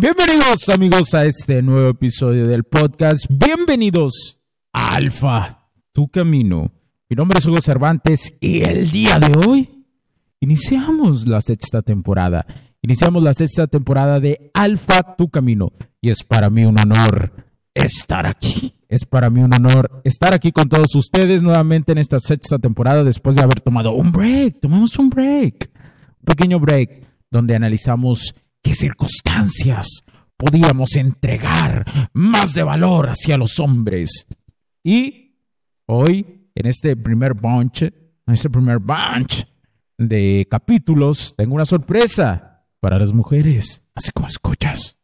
Bienvenidos amigos a este nuevo episodio del podcast. Bienvenidos a Alfa, tu camino. Mi nombre es Hugo Cervantes y el día de hoy iniciamos la sexta temporada. Iniciamos la sexta temporada de Alfa, tu camino. Y es para mí un honor estar aquí. Es para mí un honor estar aquí con todos ustedes nuevamente en esta sexta temporada después de haber tomado un break. Tomamos un break, un pequeño break donde analizamos qué circunstancias podíamos entregar más de valor hacia los hombres. Y hoy, en este primer bunch, en este primer bunch de capítulos, tengo una sorpresa para las mujeres, así como escuchas.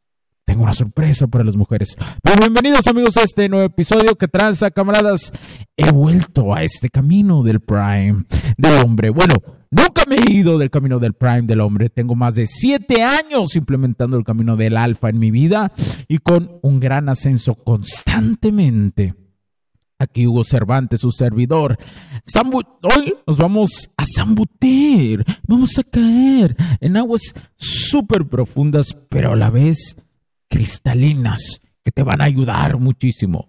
Tengo una sorpresa para las mujeres. Pero bienvenidos amigos a este nuevo episodio que tranza, camaradas. He vuelto a este camino del Prime del hombre. Bueno, nunca me he ido del camino del Prime del hombre. Tengo más de siete años implementando el camino del Alfa en mi vida y con un gran ascenso constantemente. Aquí Hugo Cervantes, su servidor. Hoy nos vamos a zambutir, vamos a caer en aguas súper profundas, pero a la vez cristalinas que te van a ayudar muchísimo.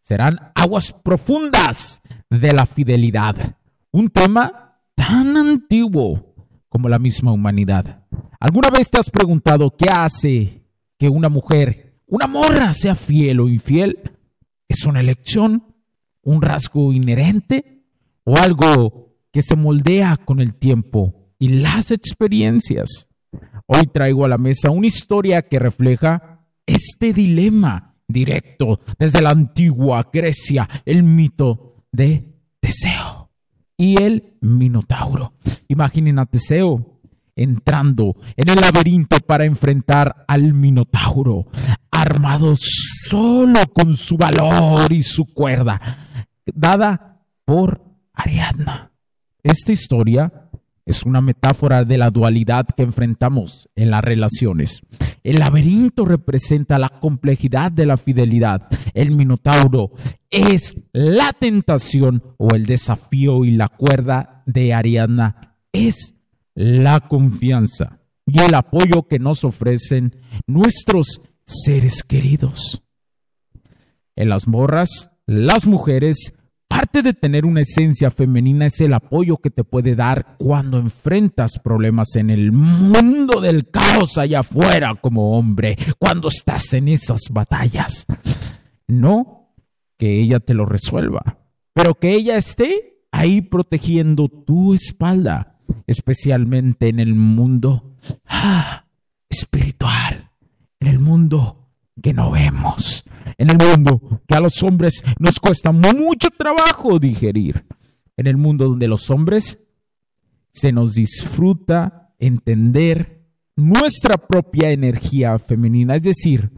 Serán aguas profundas de la fidelidad. Un tema tan antiguo como la misma humanidad. ¿Alguna vez te has preguntado qué hace que una mujer, una morra, sea fiel o infiel? ¿Es una elección? ¿Un rasgo inherente? ¿O algo que se moldea con el tiempo y las experiencias? Hoy traigo a la mesa una historia que refleja este dilema directo desde la antigua Grecia, el mito de Teseo y el Minotauro. Imaginen a Teseo entrando en el laberinto para enfrentar al Minotauro, armado solo con su valor y su cuerda, dada por Ariadna. Esta historia es una metáfora de la dualidad que enfrentamos en las relaciones. El laberinto representa la complejidad de la fidelidad. El minotauro es la tentación o el desafío y la cuerda de Ariadna es la confianza y el apoyo que nos ofrecen nuestros seres queridos. En las morras, las mujeres Parte de tener una esencia femenina es el apoyo que te puede dar cuando enfrentas problemas en el mundo del caos allá afuera como hombre, cuando estás en esas batallas. No que ella te lo resuelva, pero que ella esté ahí protegiendo tu espalda, especialmente en el mundo ah, espiritual, en el mundo que no vemos en el mundo que a los hombres nos cuesta mucho trabajo digerir. En el mundo donde los hombres se nos disfruta entender nuestra propia energía femenina, es decir,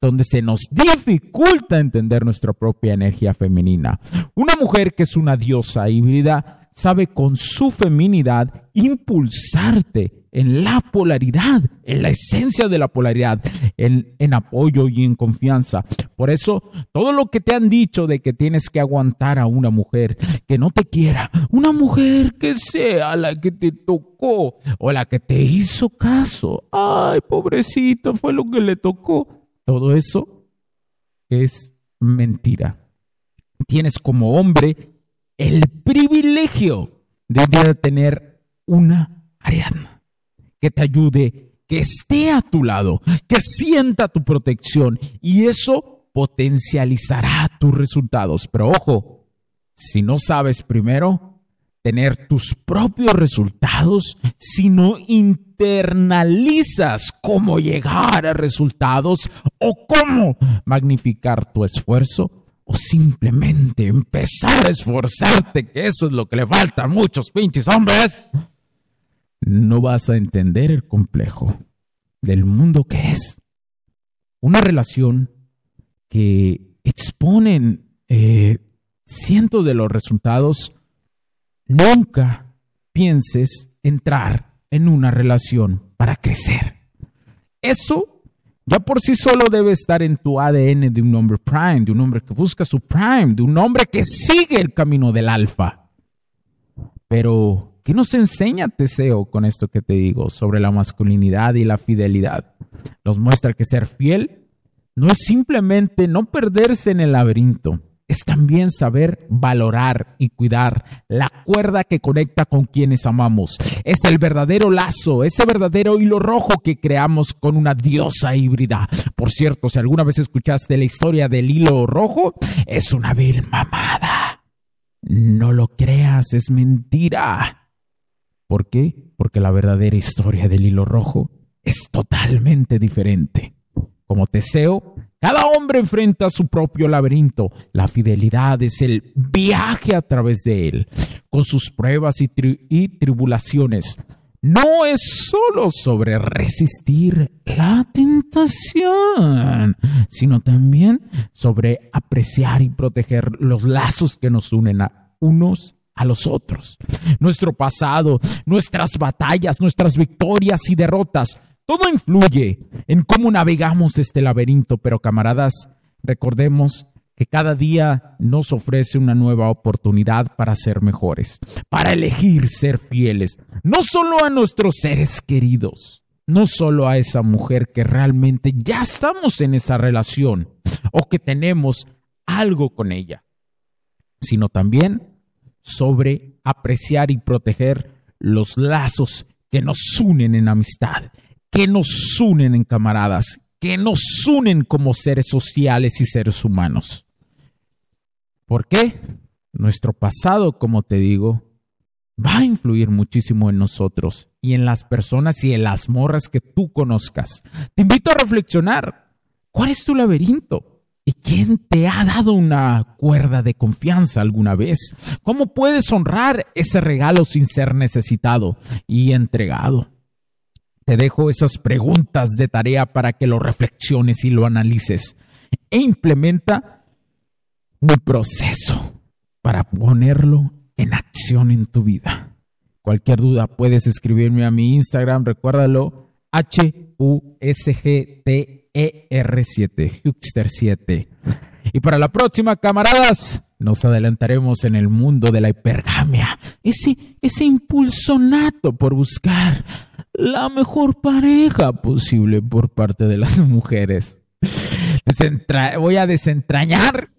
donde se nos dificulta entender nuestra propia energía femenina. Una mujer que es una diosa híbrida sabe con su feminidad impulsarte en la polaridad, en la esencia de la polaridad, en, en, apoyo y en confianza. Por eso, todo lo que te han dicho de que tienes que aguantar a una mujer que no te quiera, una mujer que sea la que te tocó o la que te hizo caso, ay, pobrecito, fue lo que le tocó. Todo eso es mentira. Tienes como hombre el privilegio de tener una Ariadna que te ayude, que esté a tu lado, que sienta tu protección y eso potencializará tus resultados. Pero ojo, si no sabes primero tener tus propios resultados, si no internalizas cómo llegar a resultados o cómo magnificar tu esfuerzo, o simplemente empezar a esforzarte, que eso es lo que le falta a muchos pinches hombres, no vas a entender el complejo del mundo que es. Una relación que exponen eh, cientos de los resultados, nunca pienses entrar en una relación para crecer. Eso ya por sí solo debe estar en tu ADN de un hombre prime, de un hombre que busca su prime, de un hombre que sigue el camino del alfa. Pero, ¿qué nos enseña Teseo con esto que te digo sobre la masculinidad y la fidelidad? Nos muestra que ser fiel no es simplemente no perderse en el laberinto, es también saber valorar y cuidar la cuerda que conecta con quienes amamos. Es el verdadero lazo, ese verdadero hilo rojo que creamos con una diosa híbrida. Por cierto, si alguna vez escuchaste la historia del hilo rojo, es una vil mamada. No lo creas, es mentira. ¿Por qué? Porque la verdadera historia del hilo rojo es totalmente diferente. Como Teseo, cada hombre enfrenta su propio laberinto. La fidelidad es el viaje a través de él, con sus pruebas y, tribulaciones. No es solo sobre resistir la tentación, sino también sobre apreciar y proteger los lazos que nos unen a unos a los otros. Nuestro pasado, nuestras batallas, nuestras victorias y derrotas todo influye en cómo navegamos este laberinto, pero camaradas, recordemos que cada día nos ofrece una nueva oportunidad para ser mejores, para elegir ser fieles, no solo a nuestros seres queridos, no solo a esa mujer que realmente ya estamos en esa relación o que tenemos algo con ella, sino también sobre apreciar y proteger los lazos que nos unen en amistad, que nos unen en camaradas, que nos unen como seres sociales y seres humanos. ¿Por qué? Nuestro pasado, como te digo, va a influir muchísimo en nosotros y en las personas y en las morras que tú conozcas. Te invito a reflexionar. ¿Cuál es tu laberinto? ¿Y quién te ha dado una cuerda de confianza alguna vez? ¿Cómo puedes honrar ese regalo sin ser necesitado y entregado? Te dejo esas preguntas de tarea para que lo reflexiones y lo analices e implementa un proceso para ponerlo en acción en tu vida. Cualquier duda puedes escribirme a mi Instagram, recuérdalo, H-U-S-G-T-E-R-7, Huxter 7. Y para la próxima, camaradas, nos adelantaremos en el mundo de la hipergamia, ese, ese impulso nato por buscar la mejor pareja posible por parte de las mujeres. voy a desentrañar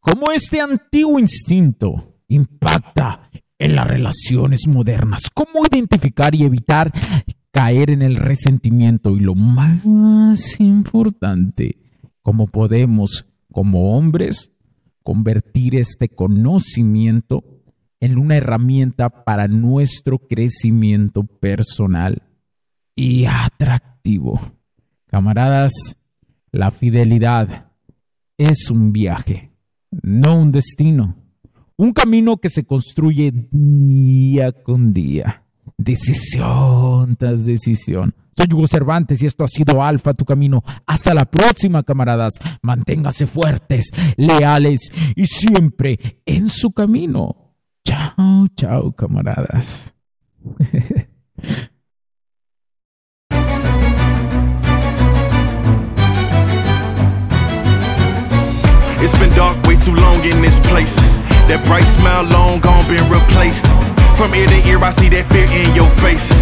cómo este antiguo instinto impacta en las relaciones modernas, cómo identificar y evitar caer en el resentimiento y lo más importante, cómo podemos como hombres convertir este conocimiento en una herramienta para nuestro crecimiento personal y atractivo. Camaradas, la fidelidad es un viaje, no un destino. Un camino que se construye día con día, decisión tras decisión. Soy Hugo Cervantes y esto ha sido Alfa, tu camino. Hasta la próxima, camaradas. Manténgase fuertes, leales y siempre en su camino. Chao, chao, camaradas. bright smile long gone been replaced. From ear to ear, I see that fear in your face.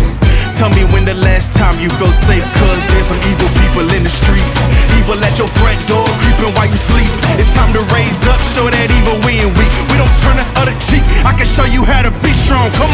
Tell me when the last time you felt safe, cause there's some evil people in the streets. Evil at your front door, creeping while you sleep. It's time to raise up, show that evil we ain't weak. We don't turn the other cheek. I can show you how to be strong. Come on,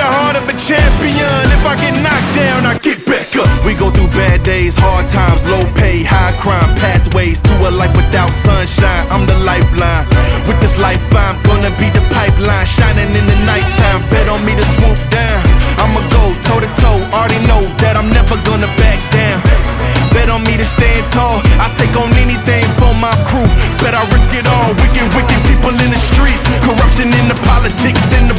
the heart of a champion. If I get knocked down, I get back up. We go through bad days, hard times, low pay, high crime, pathways to a life without sunshine. I'm the lifeline. With this life, I'm gonna be the pipeline, shining in the nighttime. Bet on me to swoop down. I'ma go toe to toe. Already know that I'm never gonna back down. Bet on me to stand tall. I take on anything for my crew. Bet I risk it all. Wicked, wicked people in the streets. Corruption in the politics and the